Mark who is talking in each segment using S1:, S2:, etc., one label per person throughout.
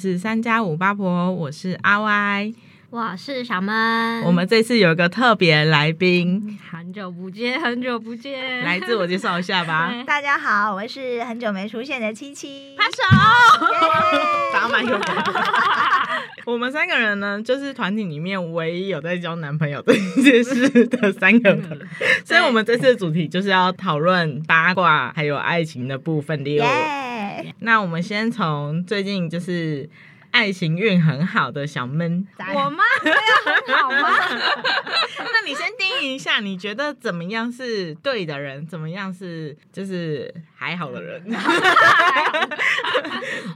S1: 是三加五八婆，我是阿歪。
S2: 我是小闷，
S1: 我们这次有一个特别来宾，
S2: 很久不见，很久不见，
S1: 来自我介绍一下吧。
S3: 大家好，我是很久没出现的七七，
S2: 拍手，
S1: 打满有。我们三个人呢，就是团体里面唯一有在交男朋友这件事的三个人，所以我们这次的主题就是要讨论八卦还有爱情的部分。第二那我们先从最近就是。爱情运很好的小闷，
S2: 我吗？没有很好吗？
S1: 那你先定义一下，你觉得怎么样是对的人，怎么样是就是还好的人？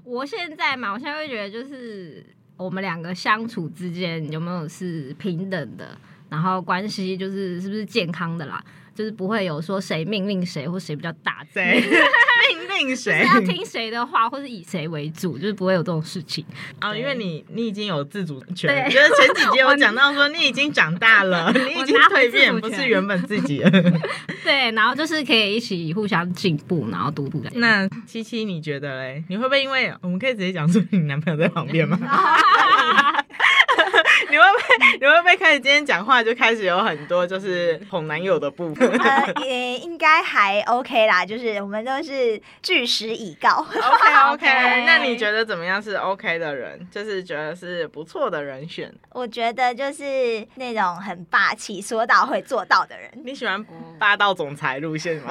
S2: 我现在嘛，我现在会觉得就是我们两个相处之间有没有是平等的，然后关系就是是不是健康的啦。就是不会有说谁命令谁或谁比较大，
S1: 谁 命令谁
S2: 要听谁的话，或是以谁为主，就是不会有这种事情
S1: 啊。哦、因为你你已经有自主权，就是前几集 我讲到说你已经长大了，你已经蜕变，不是原本自己了。
S2: 对，然后就是可以一起互相进步，然后督促。
S1: 那七七你觉得嘞？你会不会因为我们可以直接讲说你男朋友在旁边吗？你会不会 你会不会开始今天讲话就开始有很多就是哄男友的部分？
S3: 呃，也应该还 OK 啦，就是我们都是据实以告。
S1: OK OK，那你觉得怎么样是 OK 的人？就是觉得是不错的人选？
S3: 我觉得就是那种很霸气、说到会做到的人。
S1: 你喜欢霸道总裁路线吗？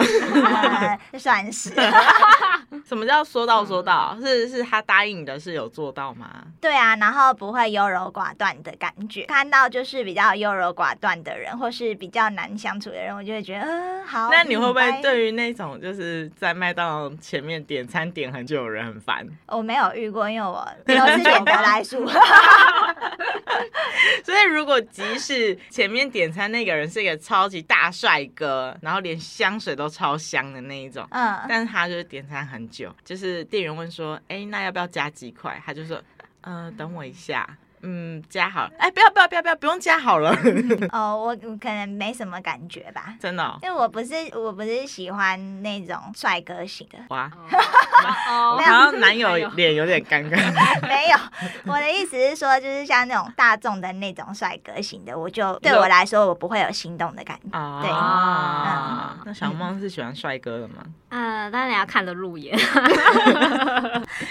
S3: 呃、算是。
S1: 什么叫说到说到？是是他答应的，是有做到吗？
S3: 对啊，然后不会优柔寡断的感觉。看到就是比较优柔寡断的人，或是比较难相处的人，我就会觉得，嗯、呃，好。
S1: 那你会不会对于那种就是在麦当劳前面点餐点很久的人很烦？
S3: 我没有遇过，因为我都是点得来速。
S1: 所以如果即使前面点餐那个人是一个超级大帅哥，然后连香水都超香的那一种，嗯，但是他就是点餐很久，就是店员问说，哎、欸，那要不要加几块？他就说，嗯、呃，等我一下。嗯，加好了，哎，不要不要不要不要，不用加好了。
S3: 哦，我可能没什么感觉吧。
S1: 真的、哦？
S3: 因为我不是我不是喜欢那种帅哥型的。哇，
S1: 我好像男友 脸有点尴尬。
S3: 没有，我的意思是说，就是像那种大众的那种帅哥型的，我就对我来说，我不会有心动的感觉。
S1: 哦、
S3: 对
S1: 啊，嗯、那小梦是喜欢帅哥的吗？
S2: 呃，当然要看得入眼。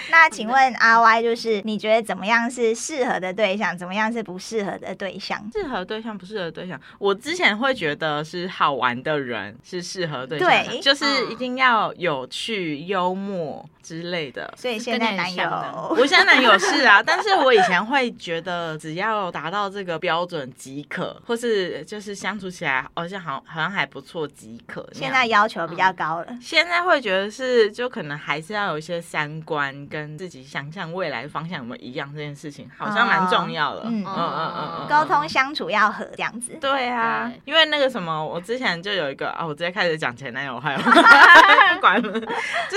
S3: 那请问阿 Y，就是你觉得怎么样是适合的对？对象怎么样是不适合的对象？
S1: 适合对象不适合对象，我之前会觉得是好玩的人是适合对象，对，就是一定要有趣、幽默之类的。
S3: 所以现在男友，
S1: 我现在男友是啊，但是我以前会觉得只要达到这个标准即可，或是就是相处起来好像好好像还不错即可。
S3: 现在要求比较高了，
S1: 嗯，现在会觉得是就可能还是要有一些三观跟自己想象未来的方向有没有一样，这件事情好像蛮。重要了，嗯嗯嗯嗯，
S3: 沟通相处要和这样子。
S1: 对啊，因为那个什么，我之前就有一个啊，我直接开始讲前男友，还有不管了，就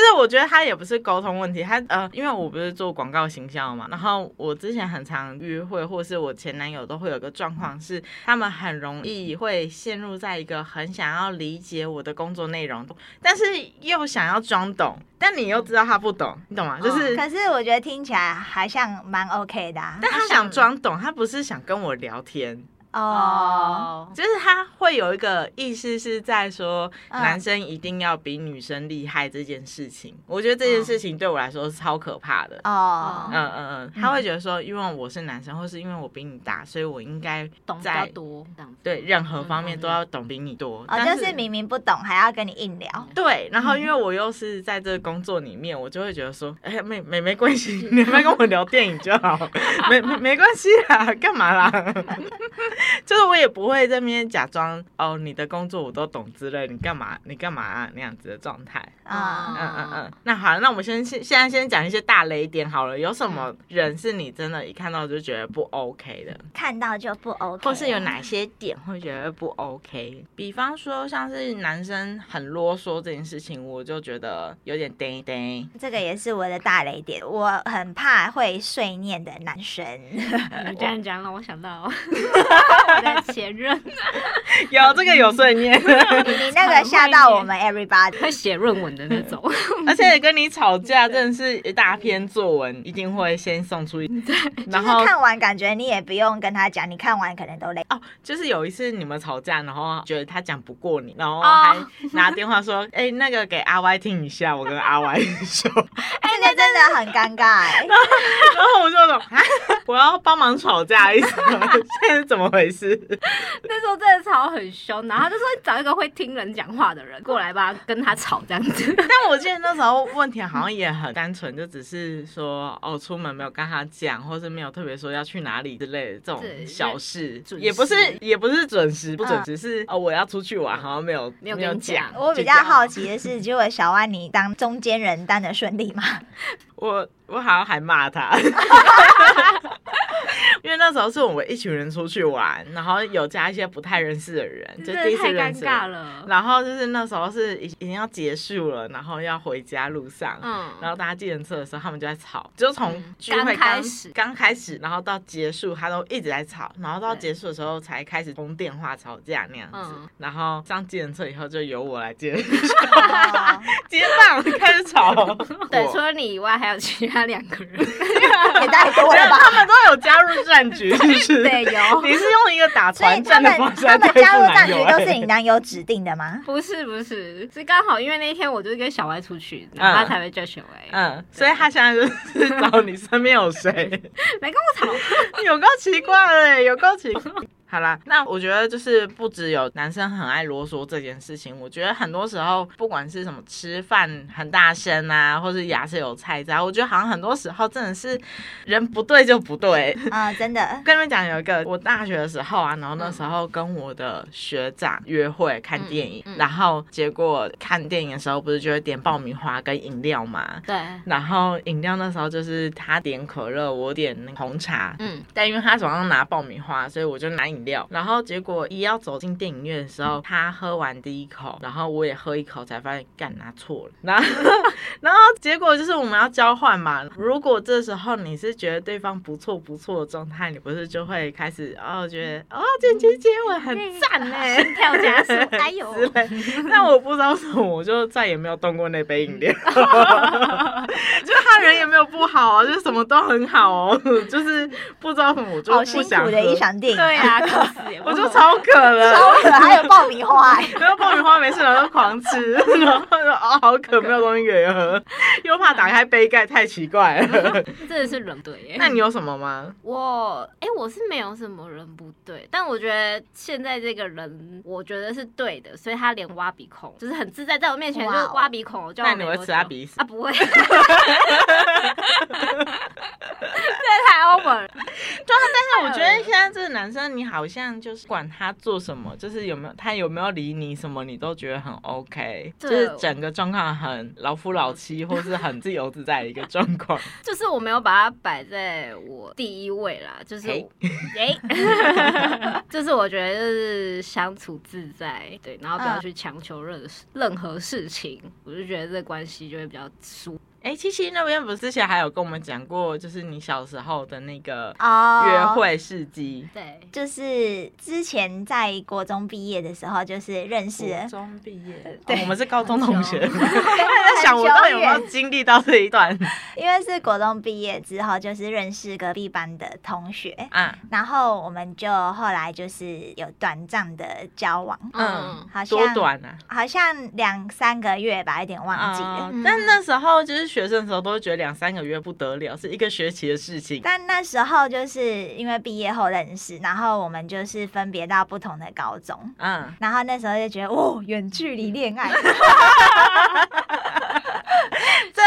S1: 是我觉得他也不是沟通问题，他呃，因为我不是做广告行销嘛，然后我之前很常约会，或是我前男友都会有个状况是，他们很容易会陷入在一个很想要理解我的工作内容，但是又想要装懂。但你又知道他不懂，你懂吗？就是，
S3: 可是我觉得听起来还像蛮 OK 的啊。
S1: 但他想装懂，他不是想跟我聊天。
S3: 哦，oh.
S1: 就是他会有一个意思是在说，男生一定要比女生厉害这件事情。Oh. 我觉得这件事情对我来说是超可怕的。哦，oh. 嗯嗯嗯，他会觉得说，因为我是男生，或是因为我比你大，所以我应该
S2: 懂比较多，
S1: 对任何方面都要懂比你多。
S3: 哦，就是明明不懂还要跟你硬聊。
S1: 对，然后因为我又是在这个工作里面，我就会觉得说，哎，没没没关系，你们跟我聊电影就好，没没没关系啦，干嘛啦？就是我也不会在那边假装哦，你的工作我都懂之类，你干嘛你干嘛啊那样子的状态啊嗯嗯嗯，那好，那我们先现现在先讲一些大雷点好了，有什么人是你真的一看到就觉得不 OK 的？
S3: 看到就不 OK，
S1: 或是有哪些点会觉得不 OK？比方说像是男生很啰嗦这件事情，我就觉得有点呆呆。
S3: 这个也是我的大雷点，我很怕会碎念的男生。
S2: 你这样讲让我想到。我的前任，
S1: 有这个有碎念，
S3: 你你那个吓到我们 everybody，
S2: 会写论文的那种。
S1: 而且跟你吵架真的是一大篇作文，一定会先送出一。然后
S3: 看完感觉你也不用跟他讲，你看完可能都累。
S1: 哦，就是有一次你们吵架，然后觉得他讲不过你，然后还拿电话说：“ 哎、oh. 欸，那个给阿 Y 听一下，我跟阿 Y 说。”
S3: 哎，那真的很尴尬哎。
S1: 然后我就说：“啊，我要帮忙吵架一下，现在是怎么回事？”
S2: 那时候真的吵很凶，然后他就说：“找一个会听人讲话的人过来吧，跟他吵这样子。”
S1: 但我记得那时候问题好像也很单纯，就只是说：“哦，出门没有跟他讲，或是没有特别说要去哪里之类的这种小事，也不是也不是准时不准时，是哦我要出去玩，好像没有
S2: 没有讲。
S3: 我比较好奇的是，结果小万你当中间人当的顺利吗？
S1: 我我好像还骂他。那时候是我们一群人出去玩，然后有加一些不太认识的人，就第一次认识。然后就是那时候是已已经要结束了，然后要回家路上，嗯，然后大家计程车的时候，他们就在吵，就从聚会刚开始刚开始，然后到结束，他都一直在吵，然后到结束的时候才开始通电话吵架那样子。嗯、然后上计程车以后，就由我来接 接棒开始吵。
S2: 对，除了你以外，还有其他两个人，
S3: 也太多了吧？
S1: 他们都有加入战局，是不是？
S2: 对，有。
S1: 你是用一个打团战的方式，
S3: 他们加入战局都是你男友指定的吗？
S2: 不是，不是，是刚好因为那一天我就是跟小歪出去，然后他才会叫小歪。
S1: 嗯，所以他现在就是找你身边有谁？
S2: 没跟我吵，
S1: 有够奇怪嘞，有够奇怪。好啦，那我觉得就是不只有男生很爱啰嗦这件事情，我觉得很多时候不管是什么吃饭很大声啊，或是牙齿有菜渣，我觉得好像很多时候真的是人不对就不对
S3: 啊，真的。
S1: 跟你们讲有一个，我大学的时候啊，然后那时候跟我的学长约会看电影，嗯嗯、然后结果看电影的时候不是就会点爆米花跟饮料嘛？
S2: 对。
S1: 然后饮料那时候就是他点可乐，我点红茶，嗯，但因为他手上拿爆米花，所以我就拿饮料，然后结果一要走进电影院的时候，他喝完第一口，然后我也喝一口，才发现干拿错了。然后，然后结果就是我们要交换嘛。如果这时候你是觉得对方不错不错的状态，你不是就会开始哦觉得哦姐姐接吻很赞呢，
S2: 心跳加速，哎呦！
S1: 那我不知道什么，我就再也没有动过那杯饮料。就他人也没有不好啊，就是什么都很好哦，就是不知道什么我就不想喝。
S3: 好辛苦的一场电影。
S2: 对啊。
S1: 我就超渴了，
S3: 超渴，还有爆米花，
S1: 然后爆米花没事，然后就狂吃，然后就啊好渴，没有东西可以喝，又怕打开杯盖太奇怪了，
S2: 真的是人对耶。
S1: 那你有什么吗？
S2: 我哎，我是没有什么人不对，但我觉得现在这个人，我觉得是对的，所以他连挖鼻孔就是很自在，在我面前就是挖鼻孔，叫我。
S1: 那你会吃他鼻屎
S2: 啊？不会，这太 over 了。对啊，
S1: 但是我觉得现在这个男生，你好像就是管他做什么，就是有没有他有没有理你什么，你都觉得很 OK，就是整个状况很老夫老妻，或是很自由自在的一个状况。
S2: 就是我没有把他摆在我第一位啦，就是哎，就是我觉得就是相处自在，对，然后不要去强求任任何事情，我就觉得这关系就会比较舒。
S1: 哎，七七那边不是之前还有跟我们讲过，就是你小时候的那个约会事迹。
S3: Oh, 对，就是之前在国中毕业的时候，就是认识。
S1: 国中毕业，对、哦，我们是高中同学。在想我到底有没有经历到这一段？
S3: 因为是国中毕业之后，就是认识隔壁班的同学啊，然后我们就后来就是有短暂的交往。
S1: 嗯，好像多短啊？
S3: 好像两三个月吧，有点忘记了。
S1: 嗯、但那时候就是。学生的时候都会觉得两三个月不得了，是一个学期的事情。
S3: 但那时候就是因为毕业后认识，然后我们就是分别到不同的高中，嗯，然后那时候就觉得哦，远距离恋爱。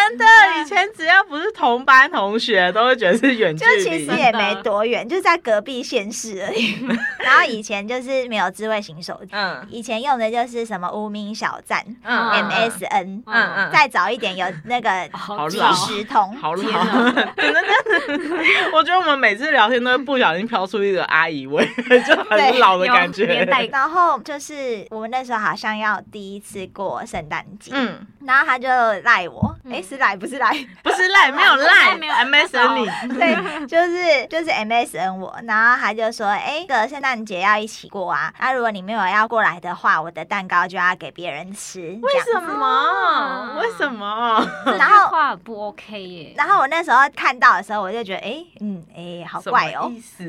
S1: 真的，以前只要不是同班同学，都会觉得是远距离。
S3: 就其实也没多远，就在隔壁县市而已。然后以前就是没有智慧型手机，嗯，以前用的就是什么无名小站，嗯，MSN，嗯嗯，再早一点有那个即时通，
S1: 好老，真的，我觉得我们每次聊天都会不小心飘出一个阿姨味，就很老的感觉。
S3: 然后就是我们那时候好像要第一次过圣诞节，嗯，然后他就赖我，哎，是。赖，不是赖，
S1: 不是赖，没有赖，没有 MSN 你，
S3: 对，就是就是 MSN 我，然后他就说，哎，这个圣诞节要一起过啊，那如果你没有要过来的话，我的蛋糕就要给别人吃。为
S1: 什么？为什么？
S2: 然后话不 OK 耶。
S3: 然后我那时候看到的时候，我就觉得，哎，嗯，哎，好怪哦。意思？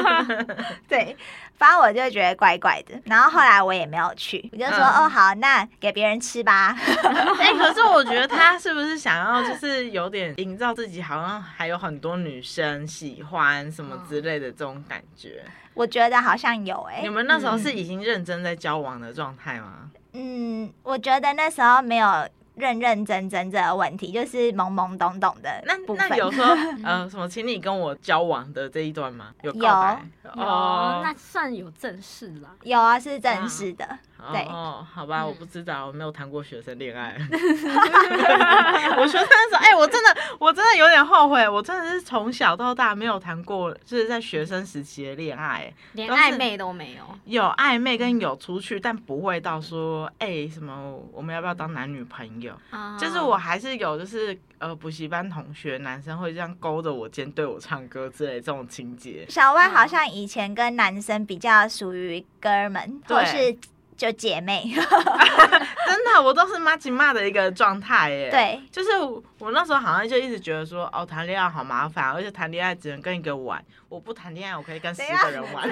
S3: 对。反正我就觉得怪怪的，然后后来我也没有去，我就说、嗯、哦好，那给别人吃吧。
S1: 哎、欸，可是我觉得他是不是想要就是有点营造自己好像还有很多女生喜欢什么之类的这种感觉？
S3: 我觉得好像有哎、欸。
S1: 你们那时候是已经认真在交往的状态吗？
S3: 嗯，我觉得那时候没有。认认真真这个问题，就是懵懵懂懂的。
S1: 那那有说 呃什么，请你跟我交往的这一段吗？有告白
S2: 有，哦，那算有正式啦。
S3: 有啊，是正式的。啊对
S1: 哦，好吧，我不知道，我没有谈过学生恋爱。我学生的时候，哎、欸，我真的，我真的有点后悔，我真的是从小到大没有谈过，就是在学生时期的恋爱，
S2: 连暧昧都没有。
S1: 有暧昧跟有出去，但不会到说，哎、欸，什么我们要不要当男女朋友？啊、就是我还是有，就是呃，补习班同学男生会这样勾着我肩对我唱歌之类这种情节。
S3: 小歪好像以前跟男生比较属于哥们，或是。就姐妹，
S1: 真的，我都是妈吉骂的一个状态耶。
S3: 对，
S1: 就是我那时候好像就一直觉得说，哦，谈恋爱好麻烦，而且谈恋爱只能跟一个玩，我不谈恋爱，我可以跟十个人玩。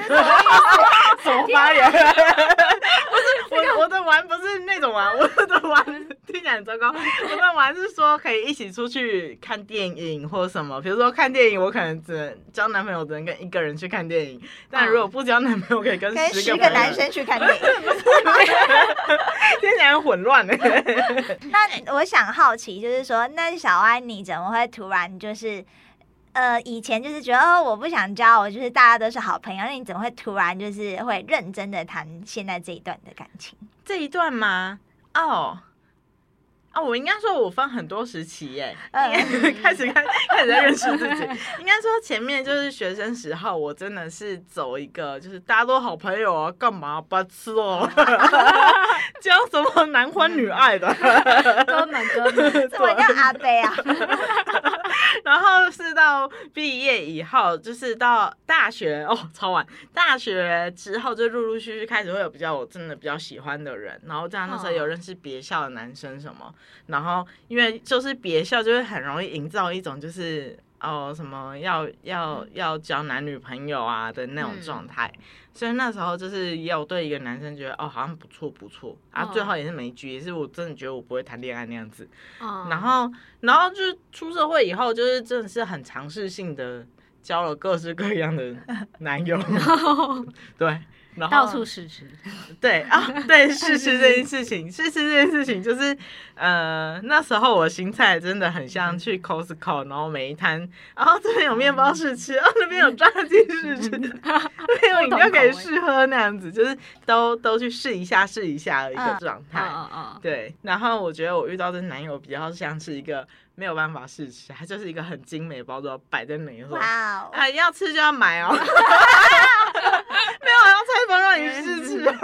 S1: 什么发言？不是我，我的玩不是那种玩，我的玩听起来很糟糕。我的玩是说可以一起出去看电影或什么，比如说看电影，我可能只能交男朋友，只能跟一个人去看电影。但如果不交男朋友，可以跟十个，
S3: 个男生去看电影。
S1: 听起来很混乱呢。
S3: 那我想好奇，就是说，那小安你怎么会突然就是，呃，以前就是觉得哦，我不想交，我就是大家都是好朋友，那你怎么会突然就是会认真的谈现在这一段的感情？
S1: 这一段吗？哦。啊，我应该说，我分很多时期耶，嗯、开始开开始在认识自己。应该说前面就是学生时候，我真的是走一个，就是大家都好朋友啊，干嘛不吃哦？讲什么男欢女爱的？
S2: 哥们哥们，
S3: 怎么叫阿伯啊？
S1: 然后是到毕业以后，就是到大学哦，超晚。大学之后就陆陆续续开始会有比较我真的比较喜欢的人，然后这样那时候有认识别校的男生什么。然后，因为就是别校，就会很容易营造一种就是哦什么要要要交男女朋友啊的那种状态，嗯、所以那时候就是也有对一个男生觉得哦好像不错不错，啊最后也是没局，也是我真的觉得我不会谈恋爱那样子。哦、然后然后就是出社会以后，就是真的是很尝试性的交了各式各样的男友，对。然后
S2: 到处试吃，
S1: 对啊，对试吃这件事情，试吃这件事情就是，呃，那时候我心态真的很像去 Costco，然后每一摊，然后这边有面包试吃，哦，那边有炸鸡试吃，那边有饮料可以试喝那样子，就是都都去试一下试一下的一个状态，对。然后我觉得我遇到的男友比较像是一个。没有办法试吃，它就是一个很精美的包装摆在那里，说啊要吃就要买哦，让你试吃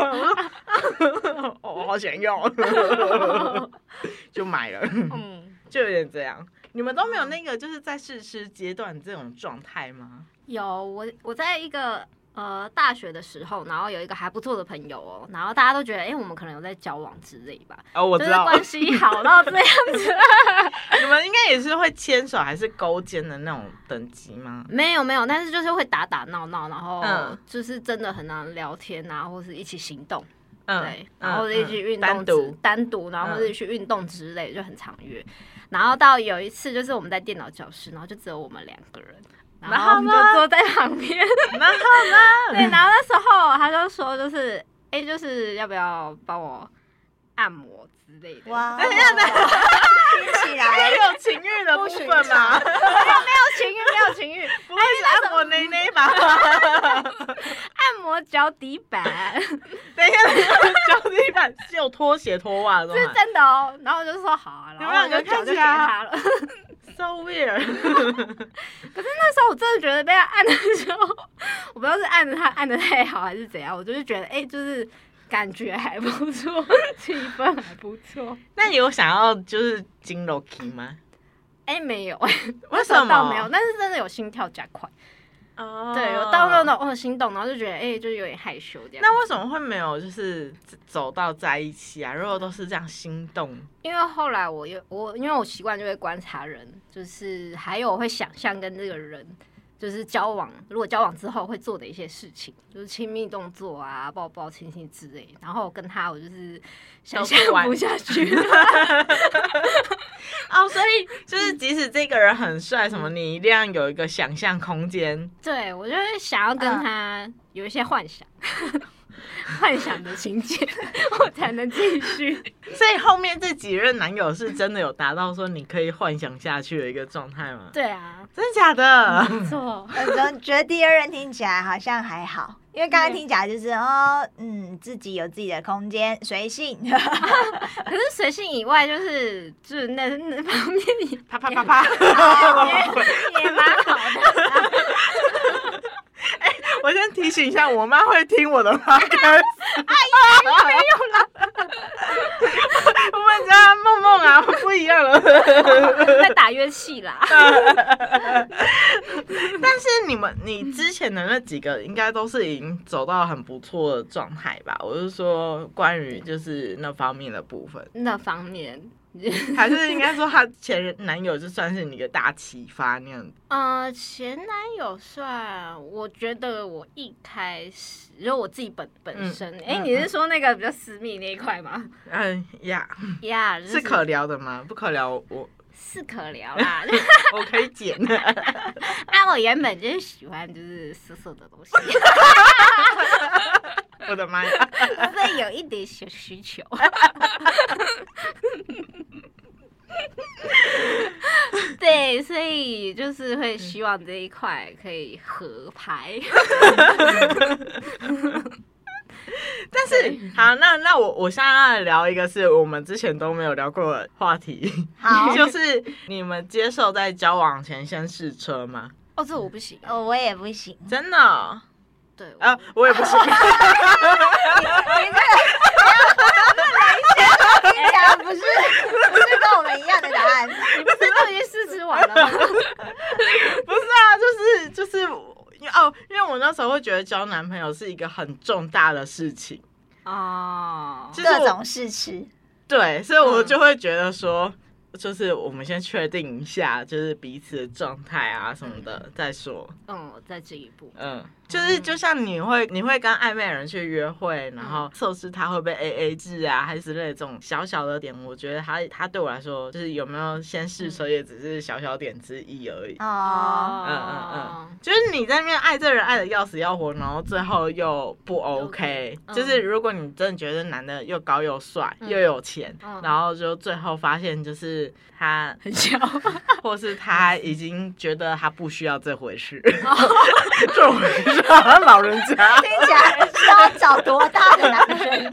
S1: 哦，我好想要，就买了，嗯，就有点这样。你们都没有那个就是在试吃阶段这种状态吗？
S2: 有，我我在一个。呃，大学的时候，然后有一个还不错的朋友哦，然后大家都觉得，哎、欸，我们可能有在交往之类吧。
S1: 哦，我知道，
S2: 关系好到这样子。
S1: 你们应该也是会牵手还是勾肩的那种等级吗？
S2: 没有没有，但是就是会打打闹闹，然后就是真的很难聊天啊，或是一起行动，嗯、对，然后一起运动，单独单独，然后或者去运动之类，就很常约。然后到有一次，就是我们在电脑教室，然后就只有我们两个人。然后我们就坐在旁边，
S1: 然后呢？
S2: 对，然后那时候他就说，就是，哎、欸，就是要不要帮我按摩之类的？哇，
S1: 等一下，听起来有情欲的部分吗？
S2: 没有，没有情欲，没有情欲，
S1: 不会是按摩内内吧？
S2: 按摩脚底板。
S1: 等一下，脚底板是有拖鞋拖袜的吗？
S2: 是真的哦。然后我就说好啊，然后我就脚就给他了。
S1: So weird，
S2: 可是那时候我真的觉得被他按的时候，我不知道是按着他按的太好还是怎样，我就是觉得哎、欸，就是感觉还不错，气氛还不错。
S1: 那你有想要就是进楼梯吗？
S2: 哎、欸，没有，
S1: 为什么？
S2: 倒没有，但是真的有心跳加快。哦，对，有到那种哦心动，然后就觉得哎、欸，就有点害羞这样。
S1: 那为什么会没有就是走到在一起啊？如果都是这样心动，
S2: 因为后来我又我因为我习惯就会观察人，就是还有会想象跟这个人。就是交往，如果交往之后会做的一些事情，就是亲密动作啊，抱抱亲亲之类。然后跟他，我就是想象不下去。
S1: 哦，所以 就是即使这个人很帅，什么你一定要有一个想象空间。
S2: 对，我就是想要跟他有一些幻想。嗯幻想的情节，我才能继续。
S1: 所以后面这几任男友是真的有达到说你可以幻想下去的一个状态吗？
S2: 对啊，
S1: 真的假的？
S2: 没错。
S3: 我总觉得第二任听起来好像还好，因为刚刚听起来就是哦，嗯，自己有自己的空间，随性。
S2: 可是随性以外，就是就是那那方面，
S1: 啪啪啪啪，
S2: 也也蛮好的。
S1: 我先提醒一下，我妈会听我的话。哎呀，
S2: 没有了。
S1: 我们家梦梦啊，不一样了，
S2: 在打乐器啦。
S1: 但是你们，你之前的那几个，应该都是已经走到很不错的状态吧？我是说，关于就是那方面的部分。
S2: 那方面。
S1: 还是应该说，他前男友就算是你的大启发那样子。
S2: 呃，前男友算，我觉得我一开始，就我自己本本身，哎、嗯欸，你是说那个比较私密那一块吗？
S1: 嗯呀
S2: 呀，
S1: 是可聊的吗？不可聊，我
S2: 是可聊啦，
S1: 我可以剪。
S2: 啊，我原本就是喜欢就是色色的东西。
S1: 我的妈呀！
S2: 所以有一点小需求。对，所以就是会希望这一块可以合拍。
S1: 但是，好，那那我我现在要聊一个是我们之前都没有聊过的话题，
S3: 好，
S1: 就是你们接受在交往前先试车吗？
S2: 哦，这我不行，
S3: 哦，我也不行，
S1: 真的、哦。
S2: 对
S1: 啊，我也不行。你这
S3: 个，等一下，听起来不是不是跟我们一样的答案。
S2: 你不是都已经试吃完了吗？
S1: 不是啊，就是就是，因为哦，因为我那时候会觉得交男朋友是一个很重大的事情
S2: 哦，
S3: 各种试吃。
S1: 对，所以我就会觉得说。就是我们先确定一下，就是彼此的状态啊什么的、嗯、再说。
S2: 嗯，再进一步。
S1: 嗯，就是就像你会你会跟暧昧的人去约会，然后测试他会不会 A A 制啊，还是之类这种小小的点，我觉得他他对我来说就是有没有先试车也只是小小点之一而已。
S3: 哦，
S1: 嗯嗯嗯，就是你在那边爱这人爱的要死要活，然后最后又不 OK，、嗯、就是如果你真的觉得男的又高又帅、嗯、又有钱，嗯、然后就最后发现就是。他
S2: 很小，
S1: 或是他已经觉得他不需要这回事，这回事，老人家
S3: 听起来是要找多大的男生？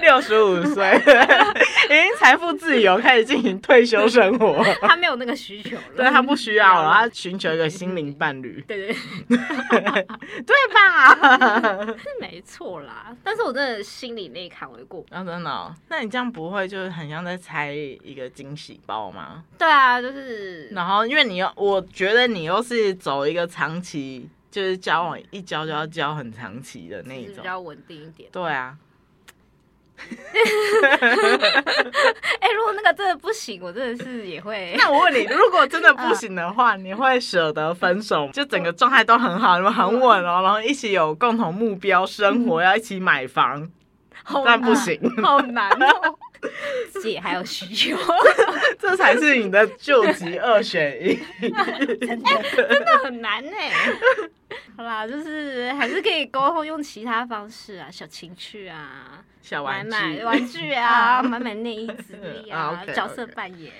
S1: 六十五岁，已经财富自由，开始进行退休生活。
S2: 他没有那个需求了，
S1: 对，他不需要了，他寻求一个心灵伴侣。
S2: 对对，
S1: 对吧？
S2: 是没错啦，但是我真的心里那一坎我会过。
S1: 啊，真的哦？那你这样不会就是很像在拆一个惊喜包吗？
S2: 对啊，就是。
S1: 然后，因为你又，我觉得你又是走一个长期，就是交往一交就要交很长期的那一种，比
S2: 较稳定一点。
S1: 对啊。
S2: 哎、欸，如果那个真的不行，我真的是也会。
S1: 那我问你，如果真的不行的话，你会舍得分手？就整个状态都很好，你们很稳哦，然后一起有共同目标，生活要一起买房，但不行，
S2: 好难哦。自己还有需求，
S1: 这才是你的救急二选一，
S2: 真的真的很难呢。好啦，就是还是可以沟通，用其他方式啊，小情趣啊。
S1: 小玩具，
S2: 买买玩具啊，买买内衣之类啊，角色扮演。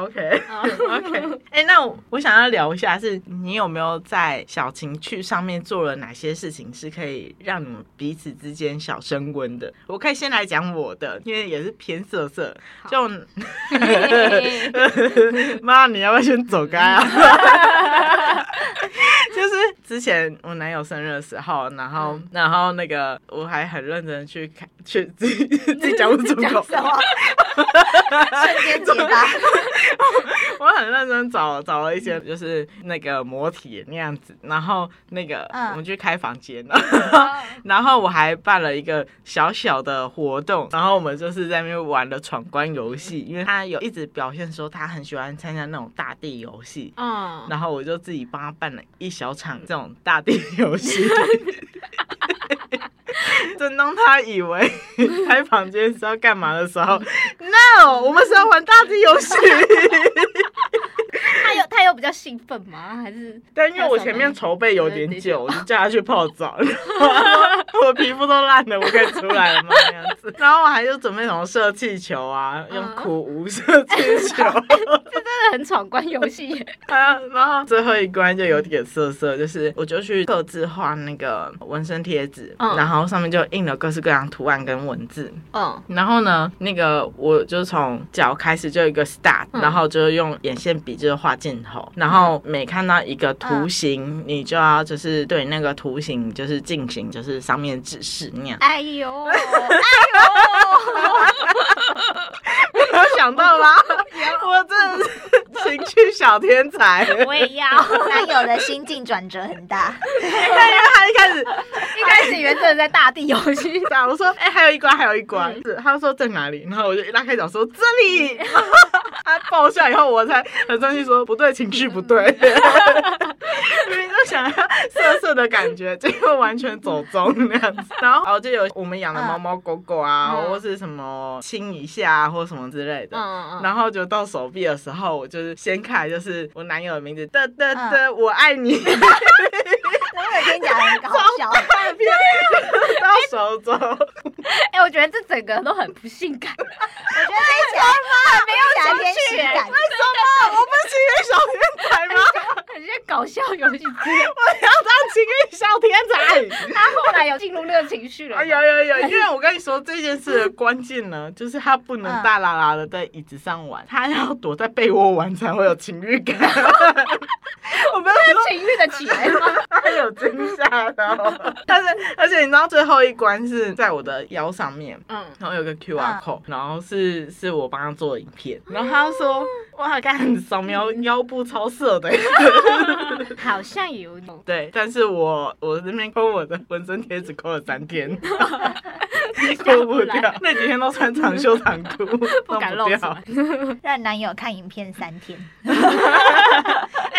S1: OK OK OK。哎，那我我想要聊一下，是你有没有在小情趣上面做了哪些事情，是可以让你们彼此之间小升温的？我可以先来讲我的，因为也是偏色色。就，妈，你要不要先走开啊？就是之前我男友生日的时候，然后、嗯、然后那个我还很认真去看，去自己自己讲不出口，
S3: 瞬间解答。
S1: 我很认真找找了一些，就是那个模体那样子，然后那个、嗯、我们去开房间了，然后我还办了一个小小的活动，然后我们就是在那边玩的闯关游戏，因为他有一直表现说他很喜欢参加那种大地游戏，嗯，然后我就自己帮他办了一小场种大地游戏。正当他以为开房间是要干嘛的时候，No，我们是要玩大地游戏。
S2: 他有他有比较兴奋吗？还是？
S1: 但因为我前面筹备有点久，我就叫他去泡澡，我皮肤都烂了，我可以出来了吗？那样子。然后我还就准备什么射气球啊，用苦无射气球，这
S2: 真的很闯关游戏。
S1: 啊，然后最后一关就有点涩涩，就是我就去各自画那个纹身贴纸，然后上面就印了各式各样图案跟文字。嗯，然后呢，那个我就从脚开始就有一个 start，然后就用眼线笔就是画箭头，然后每看到一个图形，嗯、你就要就是对那个图形就是进行就是上面指示那样。
S2: 哎呦，哎呦，
S1: 没有想到吧？我真的是情趣小天才。
S2: 我也要。
S3: 男友的心境转折很大，
S1: 因为他一开始
S2: 一开始以为真的在大地游戏
S1: 上，我说哎、欸、还有一关还有一关，嗯、是他说在哪里？然后我就一拉开脚说这里。他爆笑以后，我才很生气，说不对，情绪不对，明 明就想要色色的感觉，结果完全走中那样子。然后，然后就有我们养的猫猫狗狗啊，或是什么亲一下啊或什么之类的。然后就到手臂的时候，我就是掀开，就是我男友的名字，的的的，我爱你。
S3: 我听起来很搞笑。
S1: 到手肘。
S2: 哎，我觉得这整个都很不性感。我觉得听起来
S3: 很没有夏天性感。
S1: 为什么？我不是情欲小天才吗？
S2: 很像搞笑游戏机。
S1: 我要当情欲小天才。
S2: 他后来有进入那个情绪了。
S1: 有有有，因为我跟你说这件事的关键呢，就是他不能大喇喇的在椅子上玩，他要躲在被窝玩才会有情欲感。
S2: 我没有情欲的起来吗？
S1: 他有惊吓的。但是而且你知道最后一关是在我的腰上面，嗯，然后有个 QR code，然后是是我帮他做的影片，然后他说哇，看扫描腰部超色的，
S2: 好像有种。
S1: 对，但是我我这边抠我的纹身贴纸抠了三天，抠不掉，那几天都穿长袖长裤，
S2: 不敢露掉，
S3: 让男友看影片三天。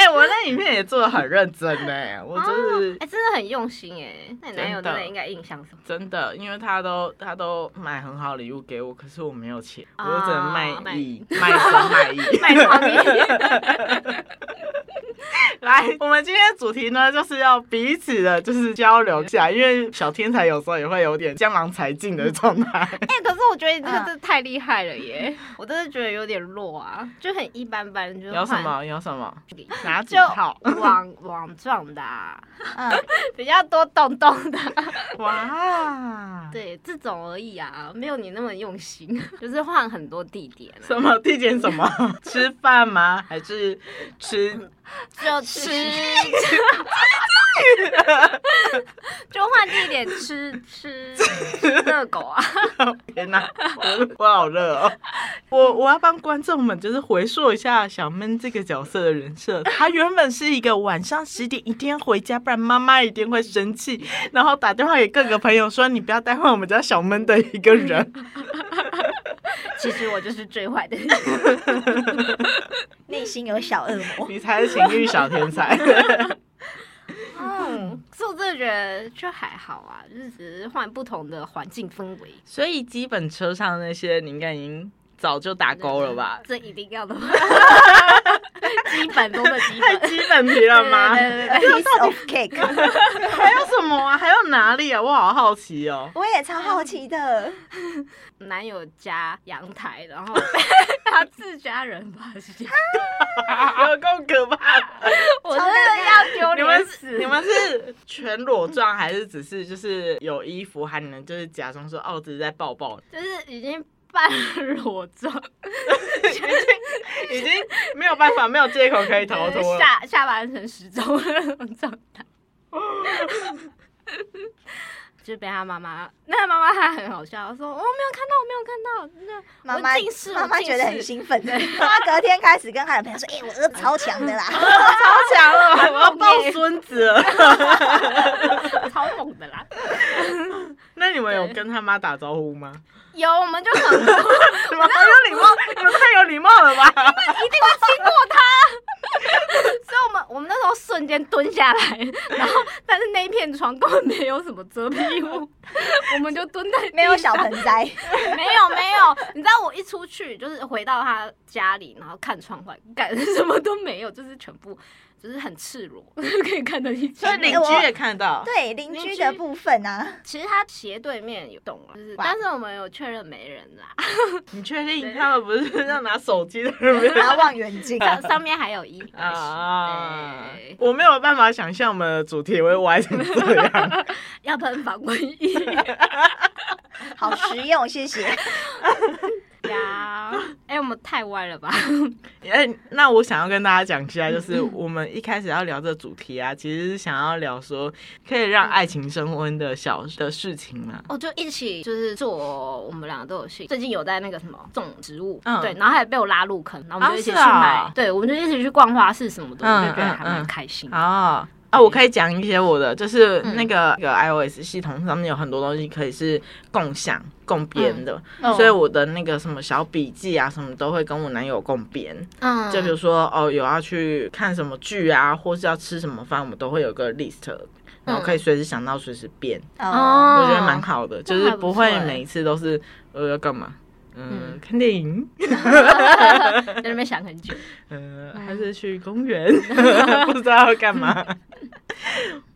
S1: 哎，我那影片也做的很认真哎，我真是
S2: 哎，真的很用心哎，那你男友真的应该印象什么？
S1: 真的，因为他都他都买很好礼物给我，可是我没有钱，我只能卖艺，卖身卖艺，卖花艺。来，我们今天的主题呢，就是要彼此的，就是交流一下，因为小天才有时候也会有点江郎才尽的状态。哎，
S2: 可是我觉得你这个真的太厉害了耶，我真的觉得有点弱啊，就很一般般。就
S1: 有什么？有什么？拿几套？
S2: 网网状的，嗯，比较多洞洞的。哇，对，这种而已啊，没有你那么用心，就是换很多地点。
S1: 什么地点？什么？吃饭吗？还是吃？
S2: 就吃，就换地点吃吃热狗啊！
S1: 天哪，我我好热哦！我我要帮观众们就是回溯一下小闷这个角色的人设。他原本是一个晚上十点一定要回家，不然妈妈一定会生气，然后打电话给各个朋友说你不要带坏我们家小闷的一个人。
S2: 其实我就是最坏的人，
S3: 内心有小恶魔。
S1: 你才是情欲小天才。
S2: 嗯，所以我真的觉得就还好啊，就是只是换不同的环境氛围。
S1: 所以基本车上那些你应该已经早就打勾了吧？
S2: 这一定要的吗？基本中的基本，
S1: 太基本题了吗？
S3: 对对对对，piece of cake。
S1: 还有什么啊？还有哪里啊？我好好奇哦。
S3: 我也超好奇的。
S2: 男友家阳台，然后他自家人发现，
S1: 有够可怕！
S2: 我真的要丢脸死！
S1: 你们是全裸状，还是只是就是有衣服，还能就是假装说哦，只是在抱抱？
S2: 就是已经半裸妆，
S1: 已经 已经没有办法，没有借口可以逃脱，
S2: 下下半身失踪的那种状态。就被他妈妈，那他妈妈还很好笑，说我没有看到，我没有看到。那妈妈
S3: 妈妈觉得很兴奋，妈妈隔天开始跟他的朋友说：“哎、欸，我儿子超强的啦，
S1: 超强了，我要抱孙子了，
S2: 超猛的啦。”
S1: 那你们有跟他妈打招呼吗？
S2: 有，我们就很，
S1: 很有礼貌，你们太有礼貌了吧？
S2: 一定会经过他。所以我们我们那时候瞬间蹲下来，然后但是那一片床根本没有什么遮蔽物，我们就蹲在
S3: 没有小盆栽，
S2: 没有没有，你知道我一出去就是回到他家里，然后看窗外，感觉什么都没有，就是全部。就是很赤裸，可以看得一清。
S1: 所以邻居也看到。
S3: 对邻居的部分啊，
S2: 其实他斜对面有洞了，就是，但是我们有确认没人啦。
S1: 你确定他们不是要拿手机的人？拿
S3: 望远镜，
S2: 上上面还有一
S1: 啊。我没有办法想象我们的主题会歪成这样。
S2: 要喷防蚊液，
S3: 好实用，谢谢。
S2: 呀，哎、欸，我们太歪了吧？
S1: 哎、欸，那我想要跟大家讲一下，就是我们一开始要聊这个主题啊，其实是想要聊说可以让爱情升温的小的事情嘛。
S2: 哦，就一起就是做，我们两个都有兴，最近有在那个什么种植物，嗯，对，然后还被我拉入坑，然后我们就一起去买，对，我们就一起去逛花市什么的，嗯、就觉得还蛮开心的。
S1: 哦。啊，我可以讲一些我的，就是那个那个 iOS 系统上面有很多东西可以是共享、共编的，嗯、所以我的那个什么小笔记啊，什么都会跟我男友共编。嗯，就比如说哦，有要去看什么剧啊，或是要吃什么饭，我们都会有个 list，然后可以随时想到随时编。哦，我觉得蛮好的，就是不会每一次都是呃要干嘛。嗯，看电影，
S2: 在那边想很久。
S1: 嗯，还是去公园，不知道要干嘛。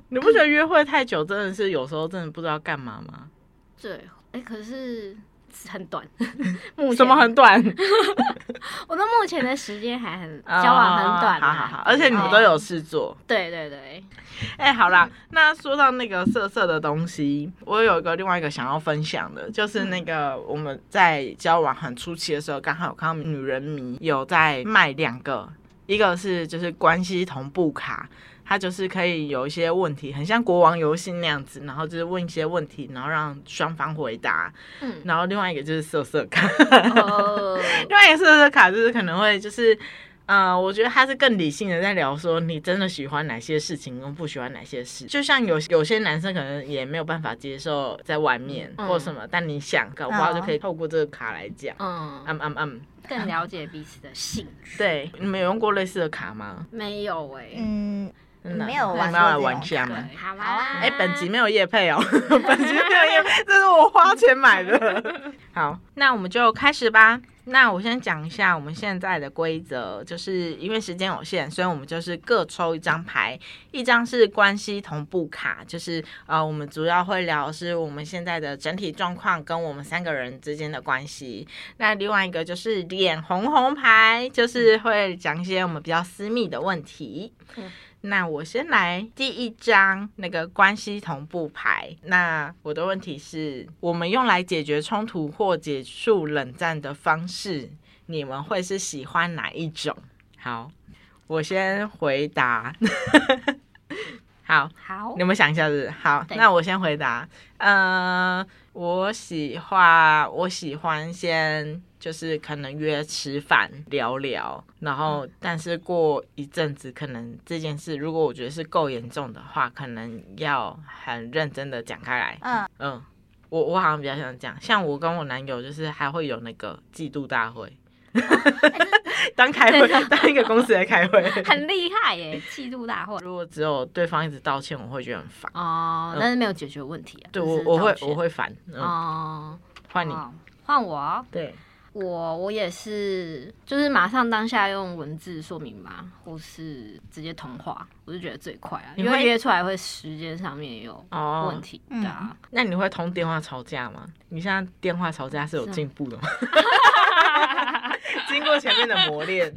S1: 你不觉得约会太久真的是有时候真的不知道干嘛吗？
S2: 对，哎、欸，可是很短。
S1: 什么很短？
S2: 我的目前的时间还很 交往很短，
S1: 好好好，而且你们都有事做。
S2: 对对对。
S1: 哎、欸，好啦，那说到那个色色的东西，我有一个另外一个想要分享的，就是那个我们在交往很初期的时候，刚好有看到女人迷有在卖两个，一个是就是关系同步卡，它就是可以有一些问题，很像国王游戏那样子，然后就是问一些问题，然后让双方回答。嗯，然后另外一个就是色色卡，哦、另外一个色色卡就是可能会就是。呃，我觉得他是更理性的在聊说，你真的喜欢哪些事情，跟不喜欢哪些事。就像有有些男生可能也没有办法接受在外面或什么，嗯、但你想搞不好就可以透过这个卡来讲，嗯嗯嗯嗯，
S2: 更了解彼此的兴趣。
S1: 对，你们有用过类似的卡吗？
S2: 没有哎、欸，
S3: 嗯。没有玩，
S1: 来玩一下吗？
S2: 好啊！
S1: 哎，本集没有夜配哦，本集没有夜配，这是我花钱买的。好，那我们就开始吧。那我先讲一下我们现在的规则，就是因为时间有限，所以我们就是各抽一张牌，一张是关系同步卡，就是呃，我们主要会聊的是我们现在的整体状况跟我们三个人之间的关系。那另外一个就是脸红红牌，就是会讲一些我们比较私密的问题。嗯 那我先来第一张那个关系同步牌。那我的问题是，我们用来解决冲突或结束冷战的方式，你们会是喜欢哪一种？好，我先回答。好，
S2: 好，
S1: 你们想一下子，好。那我先回答。呃，我喜欢，我喜欢先。就是可能约吃饭聊聊，然后但是过一阵子，可能这件事如果我觉得是够严重的话，可能要很认真的讲开来。嗯嗯，我我好像比较想讲，像我跟我男友就是还会有那个季度大会，当开会 当一个公司来开会，
S2: 很厉害耶，嫉妒大会。
S1: 如果只有对方一直道歉，我会觉得很烦
S2: 哦，但是没有解决问题啊。
S1: 对我我会我会烦哦。换你
S2: 换我
S1: 对。
S2: 我我也是，就是马上当下用文字说明吧，或是直接通话，我就觉得最快啊。会因为约出来会时间上面有问题，哦、对啊、嗯。
S1: 那你会通电话吵架吗？你现在电话吵架是有进步的吗？是 经过前面的磨
S2: 练，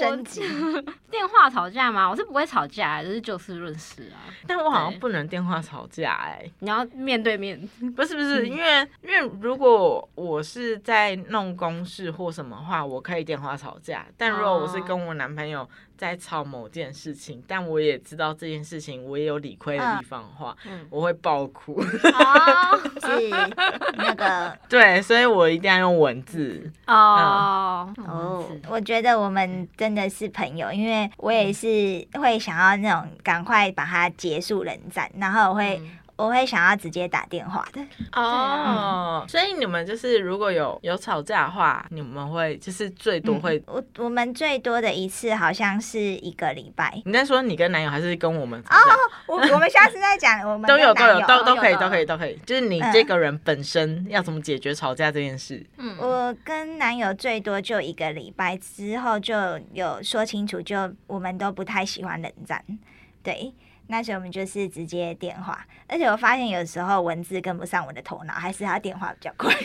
S3: 升级。
S2: 电话吵架吗？我是不会吵架，就是就事论事啊。
S1: 但我好像不能电话吵架哎、欸，
S2: 你要面对面。
S1: 不是不是，因为因为如果我是在弄公事或什么话，我可以电话吵架。但如果我是跟我男朋友在吵某件事情，但我也知道这件事情我也有理亏的地方的话，嗯、我会爆哭。
S3: 哦，是那个
S1: 对，所以我一定要用文字。
S2: 哦、嗯、
S3: 哦，我觉得我们真的是朋友，因为我也是会想要那种赶快把它结束冷战，然后我会。嗯我会想要直接打电话的
S1: 哦，所以你们就是如果有有吵架的话，你们会就是最多会、嗯、
S3: 我我们最多的一次好像是一个礼拜。
S1: 你在说你跟男友还是跟我
S3: 们？哦，我我们下次再讲，我们
S1: 都有都有都都可以都可以都可以，就是你这个人本身要怎么解决吵架这件事？
S3: 嗯，我跟男友最多就一个礼拜之后就有说清楚，就我们都不太喜欢冷战，对。那时候我们就是直接电话，而且我发现有时候文字跟不上我的头脑，还是他电话比较快。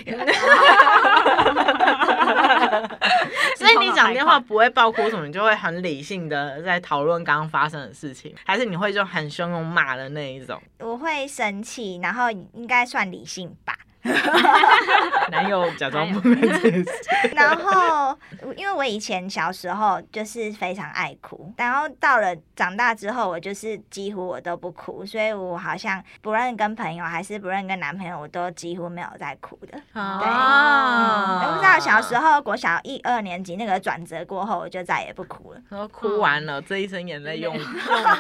S1: 所以你讲电话不会爆哭什么，你就会很理性的在讨论刚刚发生的事情，还是你会就很凶用骂的那一种？
S3: 我会生气，然后应该算理性吧。
S1: 男友假装不认识。
S3: 然后，因为我以前小时候就是非常爱哭，然后到了长大之后，我就是几乎我都不哭，所以我好像不论跟朋友还是不论跟男朋友，我都几乎没有在哭的。
S1: 哦、
S3: 对，嗯、我不知道小时候国小一二年级那个转折过后，我就再也不哭了。
S1: 然后哭完了，这一生眼泪用用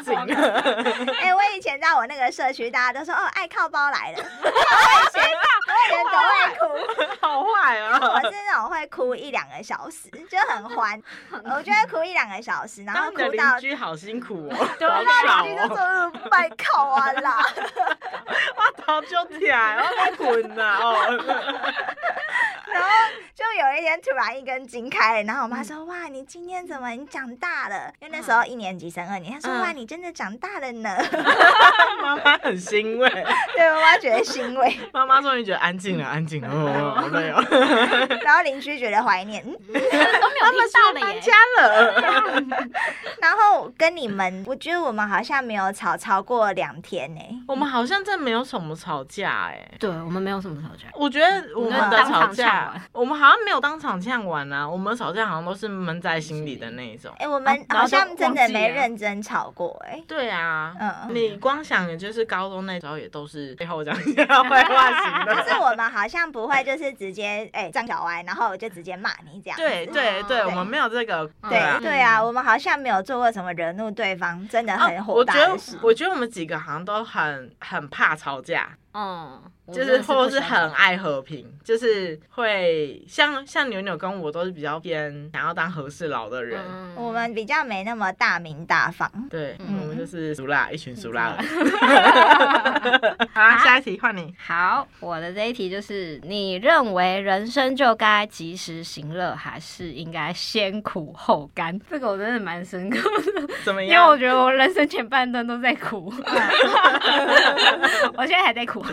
S1: 尽了。
S3: 哎、欸，我以前在我那个社区，大家都说哦，爱靠包来了。以前人都会哭，
S1: 好坏啊！
S3: 我是那种会哭一两个小时，就很欢。我就会哭一两个小时，然后哭到邻
S1: 居好辛苦哦，
S3: 对，邻居就说拜靠啊啦，
S1: 我头就痛，我在滚呐哦。
S3: 然后就有一天突然一根筋开了，然后我妈说：“哇，你今天怎么你长大了？”因为那时候一年级升二年，她说：“哇，你真的长大了呢。”
S1: 妈妈很欣慰，
S3: 对，妈妈觉得欣慰。
S1: 妈妈终于觉得安静了，安静了，哦，好累哦。
S3: 然后邻居觉得怀念，都没有
S2: 听到搬。
S1: 家了。
S3: 然后跟你们，我觉得我们好像没有吵超过两天呢。
S1: 我们好像真的没有什么吵架哎。
S2: 对，我们没有什么吵架。
S1: 我觉得我们的吵架，我们好像没有当场呛完啊。我们吵架好像都是闷在心里的那一种。
S3: 哎，我们好像真的没认真吵过哎。
S1: 对啊，嗯，你光想就是高中那时候也都是背后讲坏话 型的。
S3: 可是我们好像不会就是直接哎张小歪，然后我就直接骂你这样。
S1: 对对对，我们没有这个。
S3: 对对啊，我们好像没有做过什么惹怒对方，真的很火大的事。
S1: 我觉得我们几个好像都很很怕吵架。嗯，就是或者是很爱和平，就是会像像牛牛跟我都是比较偏想要当和事佬的人，
S3: 我们比较没那么大名大方，
S1: 对，我们就是俗辣一群俗辣 人。好，下一题换你。
S2: 好，我的这一题就是，你认为人生就该及时行乐，还是应该先苦后甘？这个我真的蛮深刻的，
S1: 怎么样？
S2: 因为我觉得我人生前半段都在苦，我现在还在苦。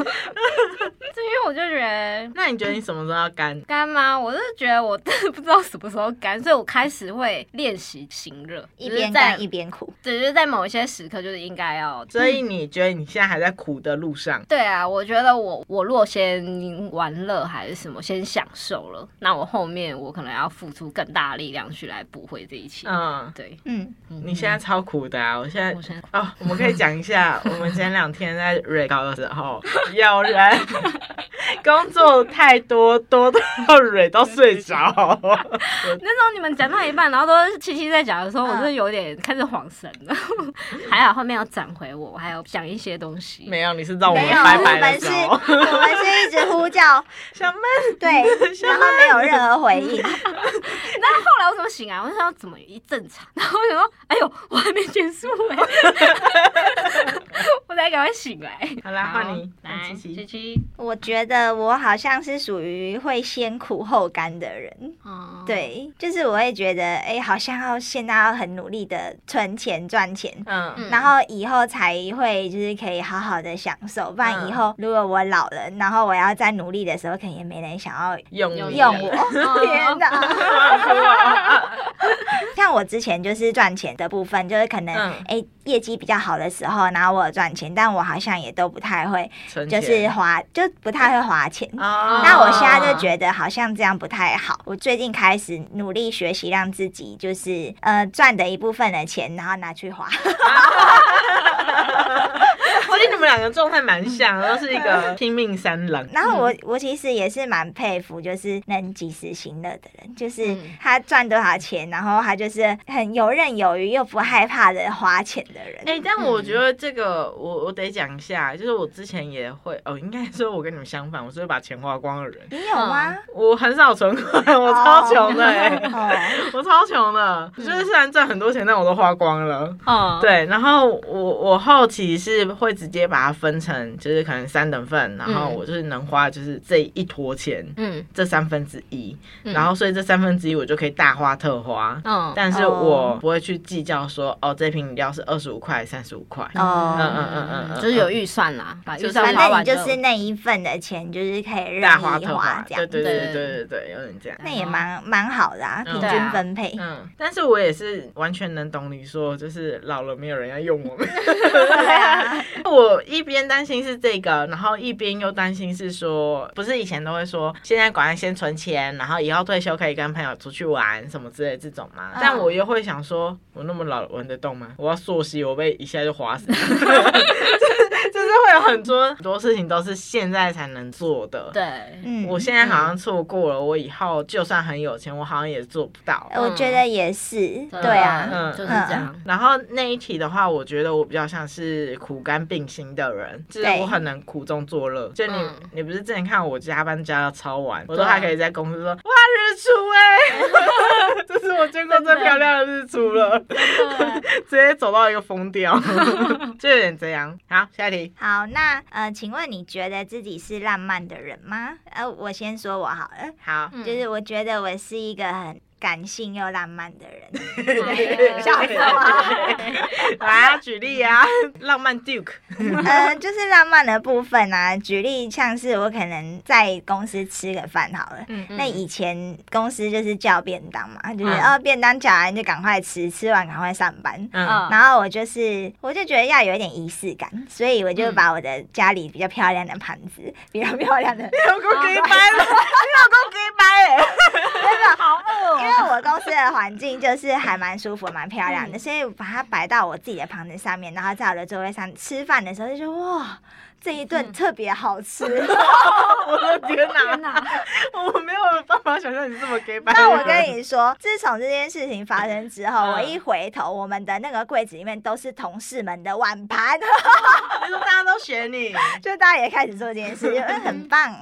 S2: 这因为我就觉得，
S1: 那你觉得你什么时候要干？
S2: 干吗？我是觉得我真的不知道什么时候干，所以我开始会练习行乐，
S3: 一边干一边苦。
S2: 只是在某一些时刻，就是应该要。
S1: 所以你觉得你现在还在苦的路上？
S2: 对啊，我觉得我我若先玩乐还是什么，先享受了，那我后面我可能要付出更大力量去来补回这一切。嗯，对，
S3: 嗯，
S1: 你现在超苦的啊！我现在，我现在哦，我们可以讲一下，我们前两天在瑞高的时候。有人 工作太多，多到蕊都睡着。
S2: 那时候你们讲到一半，然后都是七七在讲的时候，我就有点开始恍神了。还好后面要转回我，我还有讲一些东西。
S1: 没有，你是让我们拜拜的时候。
S3: 我们是一直呼叫
S1: 小妹，
S3: 对，然后没有任何回应。
S2: 那后来我怎么醒啊？我想怎么一正常，然后我想说，哎呦，我还没结束哎，我才赶快醒来。
S1: 好啦，换你。
S2: 来，七七，
S3: 我觉得我好像是属于会先苦后甘的人。哦，对，就是我会觉得，哎，好像要现在要很努力的存钱赚钱，嗯，然后以后才会就是可以好好的享受。不然以后如果我老了，然后我我要再努力的时候，可能也没人想要
S1: 用
S3: 用我。天哪！像我之前就是赚钱的部分，就是可能哎、嗯欸、业绩比较好的时候，然后我有赚钱，但我好像也都不太会，就是花，就不太会花钱。那我现在就觉得好像这样不太好。我最近开始努力学习，让自己就是呃赚的一部分的钱，然后拿去花。
S1: 我觉得你们两个状态蛮像，都是一个 拼命三郎。
S3: 然后我我其实也是蛮佩服，就是能及时行乐的人，就是他赚多少钱，然后他就是很游刃有余又不害怕的花钱的人。
S1: 哎、欸，但我觉得这个我我得讲一下，就是我之前也会哦，应该说我跟你们相反，我是会把钱花光的人。
S3: 你有吗？
S1: 我很少存款，我超穷的、欸，我超穷的，就是虽然赚很多钱，但我都花光了。哦，对，然后我我后期是会。直接把它分成，就是可能三等份，然后我就是能花，就是这一坨钱，嗯，这三分之一，然后所以这三分之一我就可以大花特花，嗯，但是我不会去计较说，哦，这瓶饮料是二十五块、三十五块，哦，嗯嗯嗯嗯，
S2: 就是有预算啦，把预
S3: 算花完，就是那一份的钱，就是可以大花特花这样，
S1: 对对对对。对对，有点这样，
S3: 那也蛮蛮好的啊，平均分配，
S1: 嗯，但是我也是完全能懂你说，就是老了没有人要用我们，
S3: 对啊。
S1: 我一边担心是这个，然后一边又担心是说，不是以前都会说，现在赶快先存钱，然后以后退休可以跟朋友出去玩什么之类这种嘛？但我又会想说，我那么老玩得动吗？我要溯溪，我被一下就划死。就是会有很多很多事情都是现在才能做的。
S2: 对，
S1: 嗯，我现在好像错过了，我以后就算很有钱，我好像也做不到。
S3: 我觉得也是，对啊，
S2: 嗯，就是这样。
S1: 然后那一题的话，我觉得我比较像是苦甘并行的人，就是我很能苦中作乐。就你，你不是之前看我加班加到超晚，我都还可以在公司说哇日出哎，这是我见过最漂亮的日出了，直接走到一个疯掉，就有点这样。好，下一题。
S3: 好，那呃，请问你觉得自己是浪漫的人吗？呃，我先说我好了。
S1: 好，
S3: 就是我觉得我是一个很。感性又浪漫的人，笑死我！
S1: 来啊，举例啊，浪漫 Duke。
S3: 呃，就是浪漫的部分啊，举例像是我可能在公司吃个饭好了，嗯嗯、那以前公司就是叫便当嘛，就是哦便当叫完就赶快吃，吃完赶快上班。嗯、然后我就是我就觉得要有一点仪式感，所以我就把我的家里比较漂亮的盘子，比较漂亮的，
S1: 你老公给掰了，你老公给掰哎，
S3: 真的。好饿。因为我公司的环境就是还蛮舒服、蛮漂亮的，所以把它摆到我自己的盘子上面，然后在我的座位上吃饭的时候就说哇。这一顿特别好吃，
S1: 我 的天哪！我没有办法想象你这么给白。
S3: 那我跟你说，自从这件事情发生之后，我一回头，我们的那个柜子里面都是同事们的碗盘。
S1: 你说大家都学你，
S3: 就大家也开始做这件事，很棒。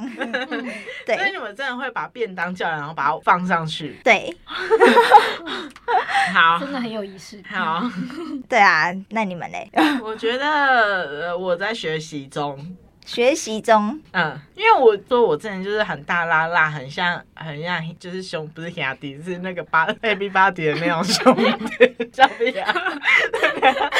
S3: 对，
S1: 所以你们真的会把便当叫来，然后把它放上去。
S3: 对，
S1: 好，
S2: 真的很有仪式。
S1: 好，
S3: 对啊，那你们嘞？
S1: 我觉得我在学习中。
S3: 学习中，
S1: 嗯，因为我说我之前就是很大拉拉，很像很像，就是兄不是兄弟，是那个八 baby body 的那种兄弟，叫什么？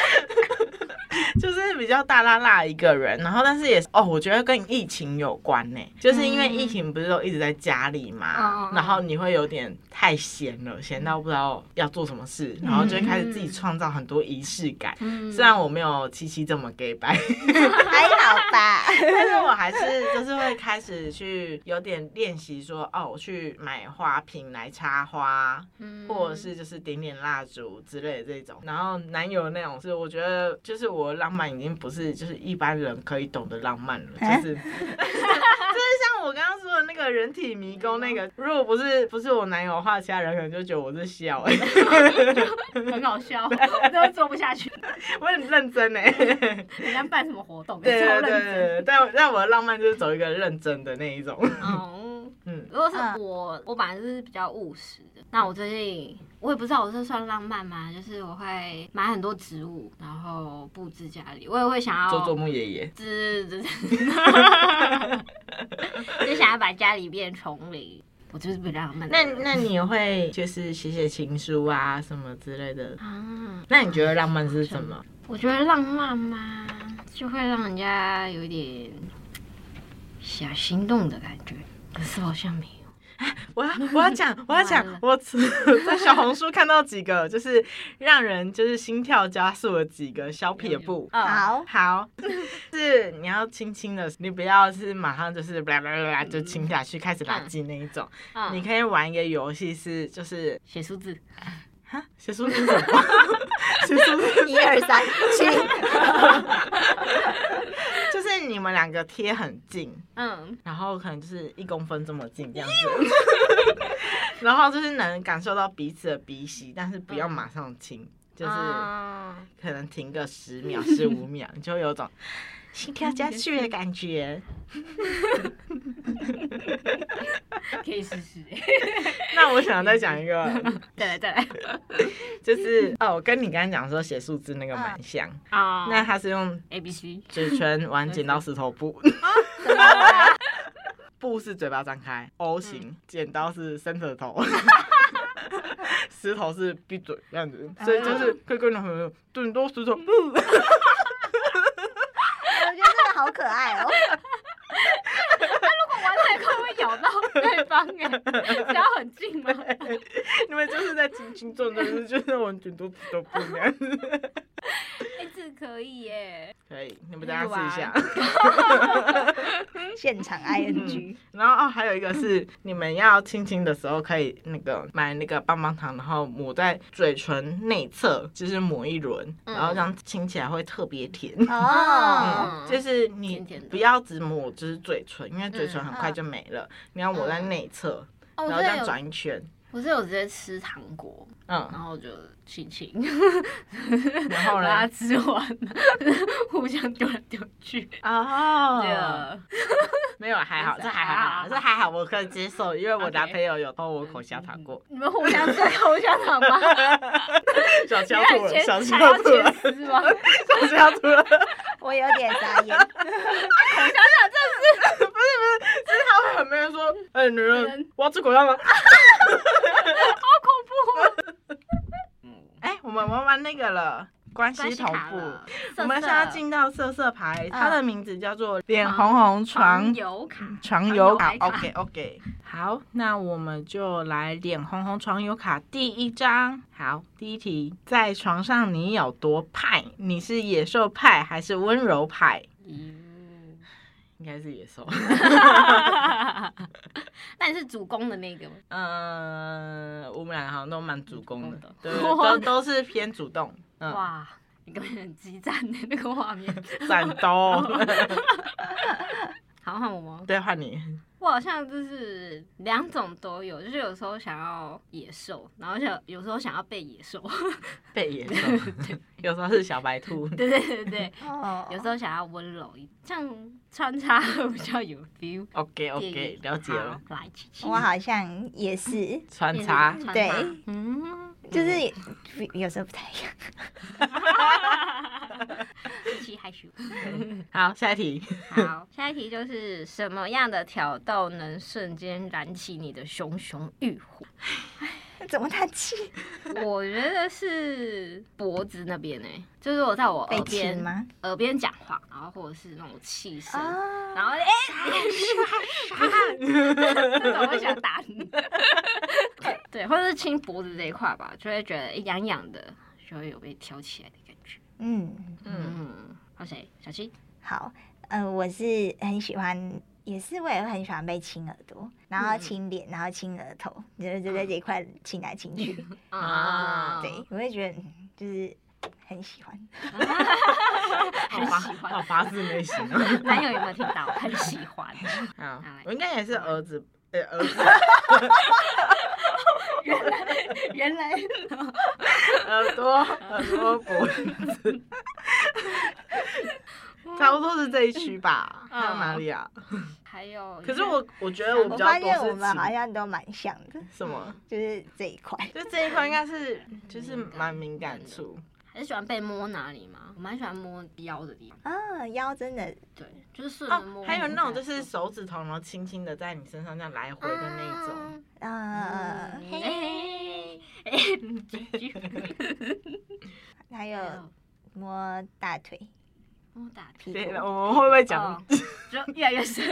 S1: 就是比较大剌剌一个人，然后但是也是哦，我觉得跟疫情有关呢，就是因为疫情不是都一直在家里嘛，然后你会有点太闲了，闲到不知道要做什么事，然后就会开始自己创造很多仪式感。虽然我没有七七这么给白，
S3: 还好吧，
S1: 但是我还是就是会开始去有点练习说哦，我去买花瓶来插花，或者是就是点点蜡烛之类的这种。然后男友那种是我觉得就是我浪漫已经不是就是一般人可以懂的浪漫了，就是就是像我刚刚说的那个人体迷宫那个，如果不是不是我男友的话，其他人可能就觉得我是笑哎，
S2: 很好笑，我都会做不下去。
S1: 我很认真哎，
S2: 人家办什么活动？
S1: 对对对对，但但我的浪漫就是走一个认真的那一种。
S2: 嗯嗯，如果是我，我本来就是比较务实的。那我最近我也不知道我这算浪漫吗？就是我会买很多植物，然后布置家里。我也会想要
S1: 做做木爷爷，
S2: 是是是，就想要把家里变丛林。我就是比较浪漫。
S1: 那那你会就是写写情书啊什么之类的啊？那你觉得浪漫是什么？
S2: 我觉得浪漫嘛，就会让人家有点。小心动的感觉，可是好像没有。
S1: 我要我要讲我要讲，我 在小红书看到几个就是让人就是心跳加速的几个小撇步。
S3: 好
S1: 好，是你要轻轻的，你不要是马上就是啦啦啦就亲下去开始拉筋那一种。你可以玩一个游戏，是就是
S2: 写数字。
S1: 哈，写数字什么？写数字
S3: 一二三七。
S1: 就是你们两个贴很近，嗯，然后可能就是一公分这么近这样子，然后就是能感受到彼此的鼻息，但是不要马上亲，就是可能停个十秒、十五秒，你就会有种心跳加速的感觉。
S2: 可以试试。
S1: 那我想再讲一个，
S2: 再 来再来，
S1: 就是哦，我跟你刚刚讲说写数字那个蛮像。啊。那他是用
S2: A B C
S1: 嘴唇玩剪刀石头布，布是嘴巴张开 O 型，剪刀是伸舌头，石头是闭嘴这样子，所以就是可以跟男朋友剪刀石头布。我
S3: 觉得这个好可爱哦。
S2: 咬到对方哎，只要很近吗？
S1: 你们就是在轻轻撞，就是就是完全都都不一样。
S2: 哎，这可以耶，
S1: 可以，你们大家试一下。
S3: 现场 ing，
S1: 然后哦，还有一个是你们要亲亲的时候，可以那个买那个棒棒糖，然后抹在嘴唇内侧，就是抹一轮，然后这样亲起来会特别甜。哦，就是你不要只抹就是嘴唇，因为嘴唇很快就没了。你要抹在内侧，然后这样转一圈。
S2: 我是有直接吃糖果，嗯，然后就亲亲，
S1: 然后呢，
S2: 吃完，互相丢来丢去。
S1: 哦，没有，还好，这还好，这还好，我可以接受，因为我男朋友有偷我口香糖过。
S2: 你们互相吃口香糖吗？
S1: 小小兔，小小兔，小小兔，
S3: 我有点傻眼。
S2: 口香糖真的是，
S1: 不是不是，是他会很没人说，哎，女人，我要吃口香糖。
S2: 好恐怖！
S1: 哎，我们玩完那个了，关系同步。我们现在进到色色牌，它的名字叫做脸红红床游卡。床游卡，OK OK。好，那我们就来脸红红床游卡第一张。好，第一题，在床上你有多派？你是野兽派还是温柔派？应该是野兽，
S2: 那你是主攻的那个吗，
S1: 嗯，我们两个好像都蛮主攻的，对，都 都是偏主动。
S2: 哇，一个很激战的那个画面，
S1: 战斗。
S2: 好，换我吗？
S1: 对，换你。
S2: 我好像就是两种都有，就是有时候想要野兽，然后想有时候想要被野兽，
S1: 被野兽，有时候是小白兔，
S2: 对对对对，哦，有时候想要温柔一点，这样穿插会比较有 feel。
S1: OK OK，了解了。
S2: 来，
S3: 我好像也是
S1: 穿插，
S3: 对，嗯，就是有时候不太一样。
S2: 害羞。
S1: 好，下一题。
S2: 好，下一题就是什么样的挑逗能瞬间燃起你的熊熊欲火？
S3: 怎么叹气？
S2: 我觉得是脖子那边呢，就是我在我耳边吗？耳边讲话，然后或者是那种气声，然后哎，我想打你。对，或者是亲脖子这一块吧，就会觉得痒痒的，就会有被挑起来的感觉。嗯嗯。好谁？小七。
S3: 好，呃，我是很喜欢，也是我也很喜欢被亲耳朵，然后亲脸，然后亲额头，就是就在这一块亲来亲去。啊，对，我会觉得就是很喜欢。
S2: 很喜欢，
S1: 好发自内心。
S2: 男友有没有听到？很喜欢。
S1: 啊，我应该也是儿子，呃，儿子。
S2: 原来，原来，
S1: 耳朵，耳朵，脖子。差不多是这一区吧，还有哪里啊？
S2: 还有，
S1: 可是我我觉得我比较多是，
S3: 我们好像都蛮像的。
S1: 什么？
S3: 就是这一块，
S1: 就这一块应该是 就是蛮敏感处。
S2: 还是喜欢被摸哪里吗？我蛮喜欢摸腰的地方。
S3: 啊，腰真的
S2: 对，就是顺着摸。
S1: 还有那种就是手指头然后轻轻的在你身上这样来回的那一种。啊，嘿，
S3: 还有摸大腿。
S2: 摸打屁
S1: 股，我们会不会讲？
S2: 就越来越深，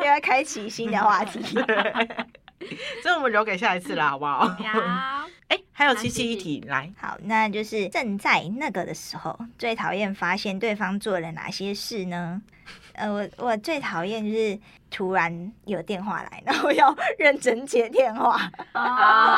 S3: 又要开启新的话题。
S1: 这我们留给下一次了，好不好？好。哎，还有七七一题，来。
S3: 好，那就是正在那个的时候，最讨厌发现对方做了哪些事呢？呃，我我最讨厌就是突然有电话来，然后要认真接电话。
S2: 啊，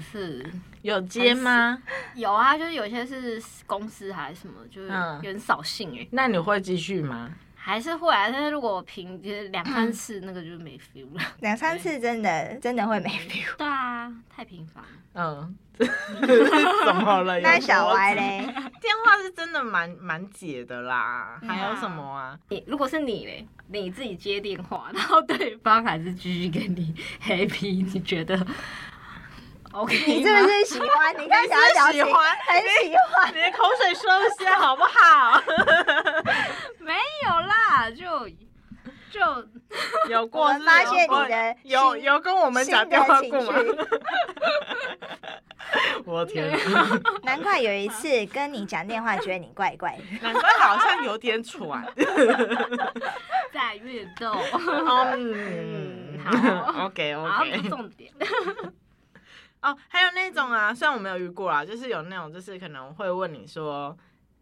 S2: 是
S1: 有接吗？
S2: 有啊，就是有些是公司还是什么，就是有点扫兴哎。
S1: 那你会继续吗？
S2: 还是会啊，但是如果平就是两三次，那个就没 feel 了。
S3: 两三次真的真的会没 feel。
S2: 对啊，太频繁。
S1: 嗯，怎么了？
S3: 那小歪嘞？
S1: 电话是真的蛮蛮解的啦。还有什么啊？
S2: 你如果是你嘞，你自己接电话，然后对方还是继续跟你 happy，你觉得
S3: ？Okay, 你是不是喜欢？你看，想要喜欢，很喜欢。
S1: 你的口水收一下好不好？
S2: 没有啦，就就
S1: 有过。
S3: 我发现你的
S1: 有有跟我们讲电话过吗？我天！
S3: 难怪有一次跟你讲电话，觉得你怪怪的。
S1: 难怪好像有点喘。
S2: 在运动。
S1: 嗯，好，OK OK。
S2: 重点。
S1: 哦，还有那种啊，虽然我没有遇过啦，就是有那种，就是可能会问你说，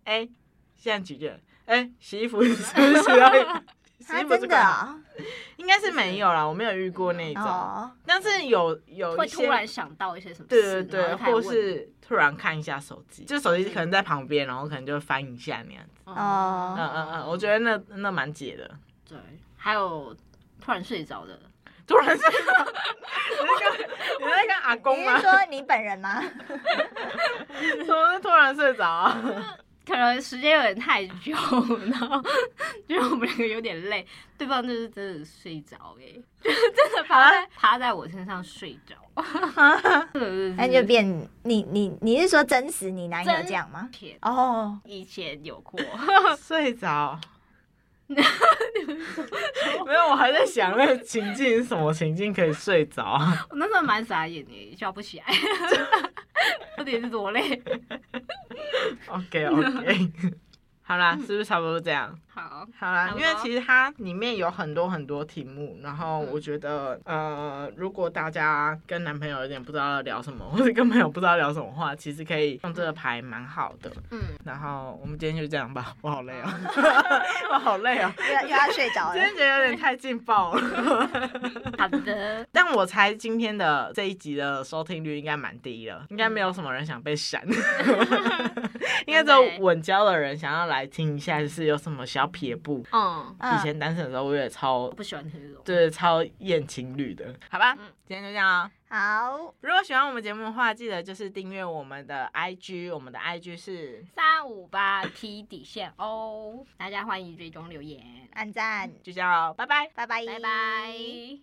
S1: 哎，现在几点？哎，洗衣服是不是要？
S3: 洗衣服真的啊？
S1: 应该是没有啦，我没有遇过那种。但是有有
S2: 会突然想到一些什么？
S1: 对对对，或是突然看一下手机，就手机可能在旁边，然后可能就翻一下那样子。哦，嗯嗯嗯，我觉得那那蛮解的。
S2: 对，还有突然睡着的。
S1: 突然睡着，阿公吗？
S3: 你是说你本人吗？
S1: 怎么是突然睡着啊？
S2: 可能时间有点太久，然后觉得我们两个有点累，对方就是真的睡着哎，就是真的趴在趴在我身上睡着。
S3: 那就变你你你是说真实你男友这样吗？
S2: 哦，以前有过
S1: 睡着。没有，我还在想那个情境是什么情境可以睡着啊？
S2: 我那时候蛮傻眼的，笑不起来，到底是多累
S1: ？OK OK。好啦，是不是差不多这样？
S2: 好，
S1: 好啦，因为其实它里面有很多很多题目，然后我觉得，呃，如果大家跟男朋友有点不知道要聊什么，或者跟朋友不知道聊什么话，其实可以用这个牌，蛮好的。嗯，然后我们今天就这样吧，我好累啊，我好累啊，
S3: 又要睡着了，
S1: 今天觉得有点太劲爆了。
S2: 好的，
S1: 但我猜今天的这一集的收听率应该蛮低了，应该没有什么人想被闪，应该只有稳交的人想要来听一下，就是有什么小撇步。嗯，以前单身的时候我也超
S2: 不喜欢听这种，
S1: 对，超厌情侣的。好吧，嗯，今天就这样啊。
S3: 好，
S1: 如果喜欢我们节目的话，记得就是订阅我们的 IG，我们的 IG 是
S2: 三五八 T 底线哦。大家欢迎追踪留言、
S3: 按赞，
S1: 就这样，拜拜，
S3: 拜拜，
S2: 拜拜。